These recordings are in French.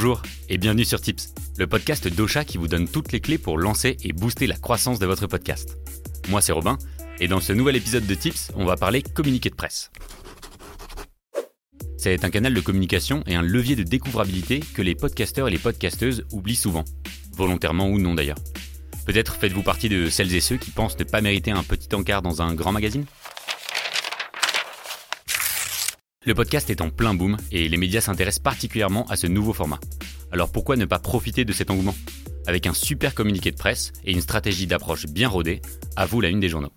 Bonjour et bienvenue sur Tips, le podcast d'Ocha qui vous donne toutes les clés pour lancer et booster la croissance de votre podcast. Moi c'est Robin et dans ce nouvel épisode de Tips, on va parler communiqué de presse. C'est un canal de communication et un levier de découvrabilité que les podcasteurs et les podcasteuses oublient souvent, volontairement ou non d'ailleurs. Peut-être faites-vous partie de celles et ceux qui pensent ne pas mériter un petit encart dans un grand magazine? Le podcast est en plein boom et les médias s'intéressent particulièrement à ce nouveau format. Alors pourquoi ne pas profiter de cet engouement? Avec un super communiqué de presse et une stratégie d'approche bien rodée, à vous la une des journaux.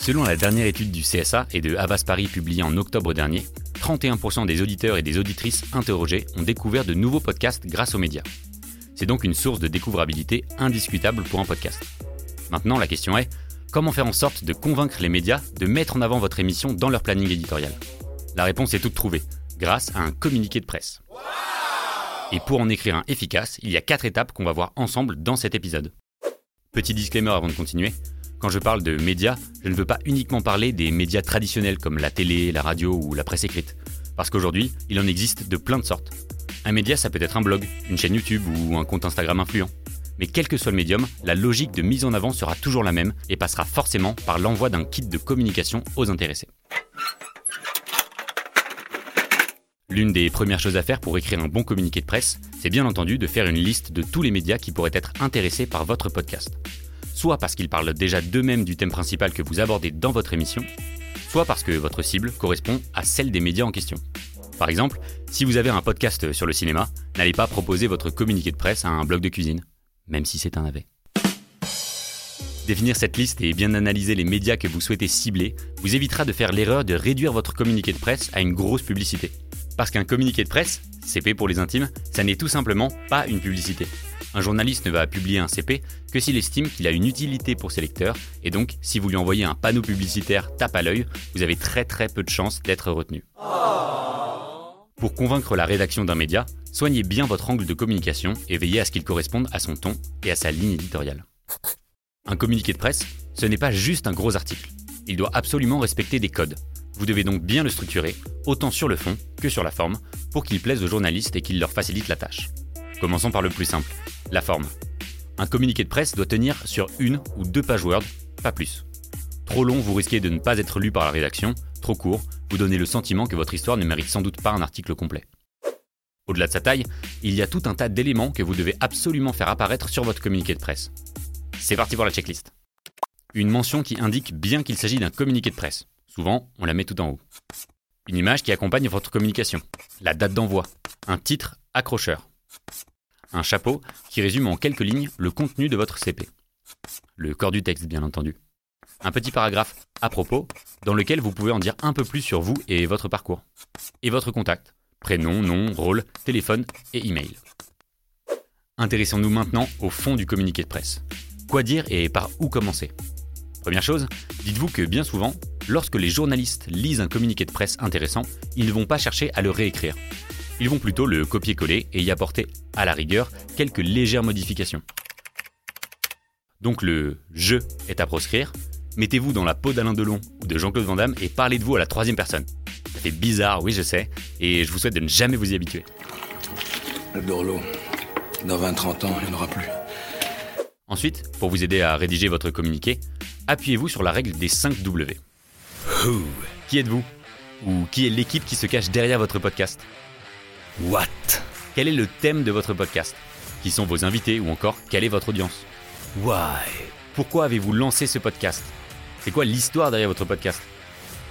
Selon la dernière étude du CSA et de Havas Paris publiée en octobre dernier, 31% des auditeurs et des auditrices interrogés ont découvert de nouveaux podcasts grâce aux médias. C'est donc une source de découvrabilité indiscutable pour un podcast. Maintenant, la question est, Comment faire en sorte de convaincre les médias de mettre en avant votre émission dans leur planning éditorial? La réponse est toute trouvée, grâce à un communiqué de presse. Et pour en écrire un efficace, il y a quatre étapes qu'on va voir ensemble dans cet épisode. Petit disclaimer avant de continuer, quand je parle de médias, je ne veux pas uniquement parler des médias traditionnels comme la télé, la radio ou la presse écrite. Parce qu'aujourd'hui, il en existe de plein de sortes. Un média, ça peut être un blog, une chaîne YouTube ou un compte Instagram influent. Mais quel que soit le médium, la logique de mise en avant sera toujours la même et passera forcément par l'envoi d'un kit de communication aux intéressés. L'une des premières choses à faire pour écrire un bon communiqué de presse, c'est bien entendu de faire une liste de tous les médias qui pourraient être intéressés par votre podcast. Soit parce qu'ils parlent déjà d'eux-mêmes du thème principal que vous abordez dans votre émission, soit parce que votre cible correspond à celle des médias en question. Par exemple, si vous avez un podcast sur le cinéma, n'allez pas proposer votre communiqué de presse à un blog de cuisine même si c'est un navet. Définir cette liste et bien analyser les médias que vous souhaitez cibler vous évitera de faire l'erreur de réduire votre communiqué de presse à une grosse publicité. Parce qu'un communiqué de presse, CP pour les intimes, ça n'est tout simplement pas une publicité. Un journaliste ne va publier un CP que s'il estime qu'il a une utilité pour ses lecteurs, et donc si vous lui envoyez un panneau publicitaire tape à l'œil, vous avez très très peu de chances d'être retenu. Pour convaincre la rédaction d'un média, soignez bien votre angle de communication et veillez à ce qu'il corresponde à son ton et à sa ligne éditoriale. Un communiqué de presse, ce n'est pas juste un gros article. Il doit absolument respecter des codes. Vous devez donc bien le structurer, autant sur le fond que sur la forme, pour qu'il plaise aux journalistes et qu'il leur facilite la tâche. Commençons par le plus simple, la forme. Un communiqué de presse doit tenir sur une ou deux pages Word, pas plus. Trop long, vous risquez de ne pas être lu par la rédaction, trop court, vous donnez le sentiment que votre histoire ne mérite sans doute pas un article complet. Au-delà de sa taille, il y a tout un tas d'éléments que vous devez absolument faire apparaître sur votre communiqué de presse. C'est parti pour la checklist. Une mention qui indique bien qu'il s'agit d'un communiqué de presse. Souvent, on la met tout en haut. Une image qui accompagne votre communication. La date d'envoi. Un titre accrocheur. Un chapeau qui résume en quelques lignes le contenu de votre CP. Le corps du texte, bien entendu un petit paragraphe à propos dans lequel vous pouvez en dire un peu plus sur vous et votre parcours. Et votre contact. Prénom, nom, rôle, téléphone et email. Intéressons-nous maintenant au fond du communiqué de presse. Quoi dire et par où commencer? Première chose, dites-vous que bien souvent, lorsque les journalistes lisent un communiqué de presse intéressant, ils ne vont pas chercher à le réécrire. Ils vont plutôt le copier-coller et y apporter, à la rigueur, quelques légères modifications. Donc le je est à proscrire, Mettez-vous dans la peau d'Alain Delon ou de Jean-Claude Van Damme et parlez de vous à la troisième personne. Ça fait bizarre, oui je sais, et je vous souhaite de ne jamais vous y habituer. Le Dorlo, dans 20-30 ans, il n'y en aura plus. Ensuite, pour vous aider à rédiger votre communiqué, appuyez-vous sur la règle des 5 W. Who? Qui êtes-vous? Ou qui est l'équipe qui se cache derrière votre podcast? What? Quel est le thème de votre podcast? Qui sont vos invités ou encore quelle est votre audience? Why? Pourquoi avez-vous lancé ce podcast? C'est quoi l'histoire derrière votre podcast?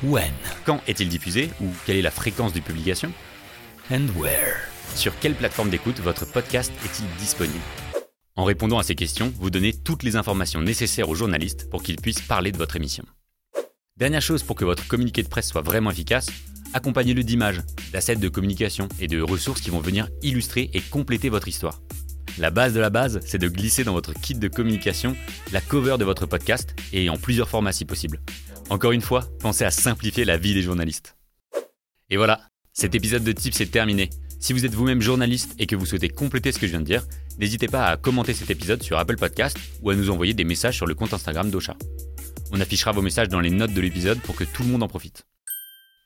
When? Quand est-il diffusé ou quelle est la fréquence de publication? And where? Sur quelle plateforme d'écoute votre podcast est-il disponible? En répondant à ces questions, vous donnez toutes les informations nécessaires aux journalistes pour qu'ils puissent parler de votre émission. Dernière chose pour que votre communiqué de presse soit vraiment efficace, accompagnez-le d'images, d'assets de communication et de ressources qui vont venir illustrer et compléter votre histoire. La base de la base, c'est de glisser dans votre kit de communication la cover de votre podcast et en plusieurs formats si possible. Encore une fois, pensez à simplifier la vie des journalistes. Et voilà, cet épisode de Tips est terminé. Si vous êtes vous-même journaliste et que vous souhaitez compléter ce que je viens de dire, n'hésitez pas à commenter cet épisode sur Apple Podcast ou à nous envoyer des messages sur le compte Instagram d'Ocha. On affichera vos messages dans les notes de l'épisode pour que tout le monde en profite.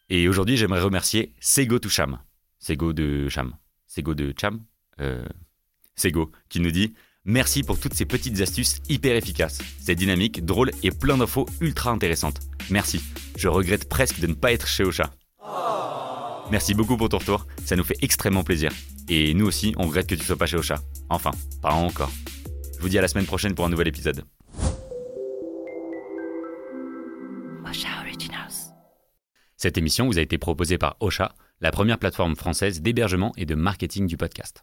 Et aujourd'hui, j'aimerais remercier Sego to Cham. Sego de Cham. Sego de Cham euh... Sego, qui nous dit Merci pour toutes ces petites astuces hyper efficaces. C'est dynamique, drôle et plein d'infos ultra intéressantes. Merci. Je regrette presque de ne pas être chez Ocha. Merci beaucoup pour ton retour, ça nous fait extrêmement plaisir. Et nous aussi, on regrette que tu sois pas chez Ocha. Enfin, pas encore. Je vous dis à la semaine prochaine pour un nouvel épisode. Cette émission vous a été proposée par Ocha, la première plateforme française d'hébergement et de marketing du podcast.